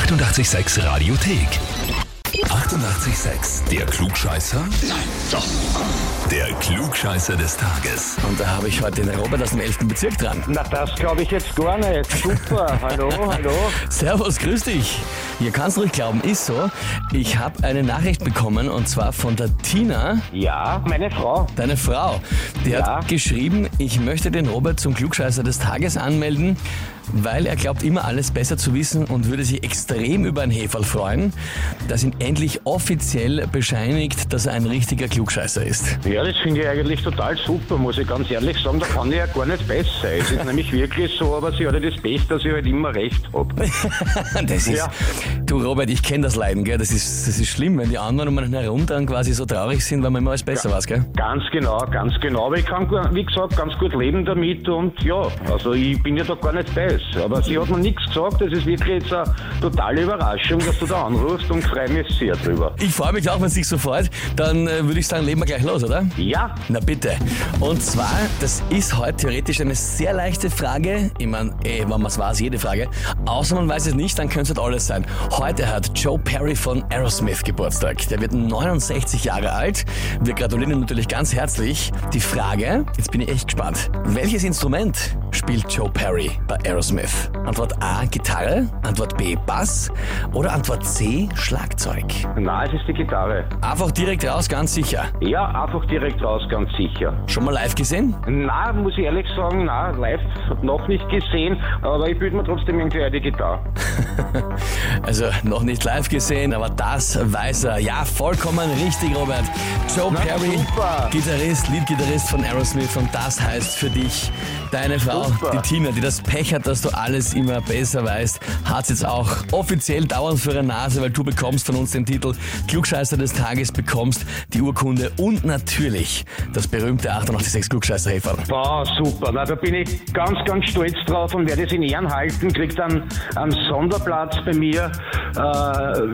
886 Radiothek. 88,6. Der Klugscheißer? Nein, doch. Der Klugscheißer des Tages. Und da habe ich heute den Robert aus dem 11. Bezirk dran. Na, das glaube ich jetzt gar nicht. Super. hallo, hallo. Servus, grüß dich. Ihr kannst ruhig glauben, ist so. Ich habe eine Nachricht bekommen und zwar von der Tina, Ja, meine Frau. deine Frau. Die Ja. hat geschrieben, ich möchte den Robert zum Klugscheißer des Tages anmelden, weil er glaubt immer alles besser zu wissen und würde sich extrem über ein Heferl freuen, das ihn endlich offiziell bescheinigt, dass er ein richtiger Klugscheißer ist. Ja, das finde ich eigentlich total super, muss ich ganz ehrlich sagen. Da kann ich ja gar nicht besser. Es ist nämlich wirklich so, aber sie hat ja das Beste, dass ich halt immer recht habe. Das ist, Ja. du Robert, ich kenne das Leiden, gell? Das ist, das ist schlimm, wenn die anderen um einen herum dann quasi so traurig sind, weil man immer alles besser weiß, gell? Ganz genau, ganz genau. Aber ich kann, wie gesagt, ganz gut leben damit und ja, also ich bin ja da gar nicht beiß. Aber sie hat mir nichts gesagt. Das ist wirklich jetzt eine totale Überraschung, dass du da anrufst und freue mich sehr drüber. Ich freue mich auch, wenn es dich so freut. Dann äh, würde ich sagen, legen wir gleich los, oder? Ja, Na bitte. Und zwar, das ist heute theoretisch eine sehr leichte Frage. Ich meine, eh, wenn man es weiß, jede Frage. Außer man weiß es nicht, dann könnte es halt alles sein. Heute hat Joe Perry von Aerosmith Geburtstag. Der wird 69 Jahre alt. Wir gratulieren ihm natürlich ganz herzlich. Die Frage, jetzt bin ich echt gespannt. Welches Instrument spielt Joe Perry bei Aerosmith? Antwort A, Gitarre. Antwort B, Bass. Oder Antwort C, Schlagzeug. na, es ist die Gitarre. Einfach direkt raus, ganz sicher. Ja, einfach direkt raus, ganz sicher. Schon mal live gesehen? Na, muss ich ehrlich sagen, na, live noch nicht gesehen, aber ich bilde mir trotzdem irgendwie eine Gitarre. Also noch nicht live gesehen, aber das weiß er. Ja, vollkommen richtig, Robert. Joe Na, Perry, super. Gitarrist, Leadgitarrist von Aerosmith und das heißt für dich, deine Frau, Super. die Tina, die das Pech hat, dass du alles immer besser weißt, hat jetzt auch offiziell dauernd für ihre Nase, weil du bekommst von uns den Titel Klugscheißer des Tages, bekommst die Urkunde und natürlich das berühmte 886 klugscheißer -Häferl. Boah, super. Na, da bin ich ganz, ganz stolz drauf und werde es in Ehren halten. Kriegt dann einen Sonderplatz bei mir, äh,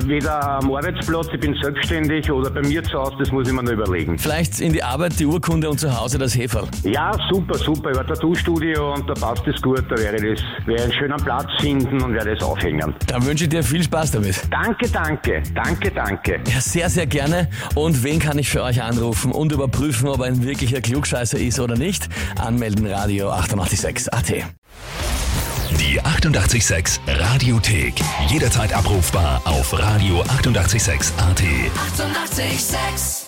weder am Arbeitsplatz, ich bin selbstständig, oder bei mir zu Hause, das muss ich mir noch überlegen. Vielleicht in die Arbeit die Urkunde und zu Hause das Heferl. Ja, super, super. Über Tattoo-Studio und da passt es gut. Da werde ich das, werde einen schönen Platz finden und werde es aufhängen. Dann wünsche ich dir viel Spaß damit. Danke, danke, danke, danke. Ja, sehr, sehr gerne. Und wen kann ich für euch anrufen und überprüfen, ob ein wirklicher Klugscheißer ist oder nicht? Anmelden Radio 886 AT. Die 88,6 Radiothek. Jederzeit abrufbar auf radio886.at. 88,6. Eighty-eight, sex.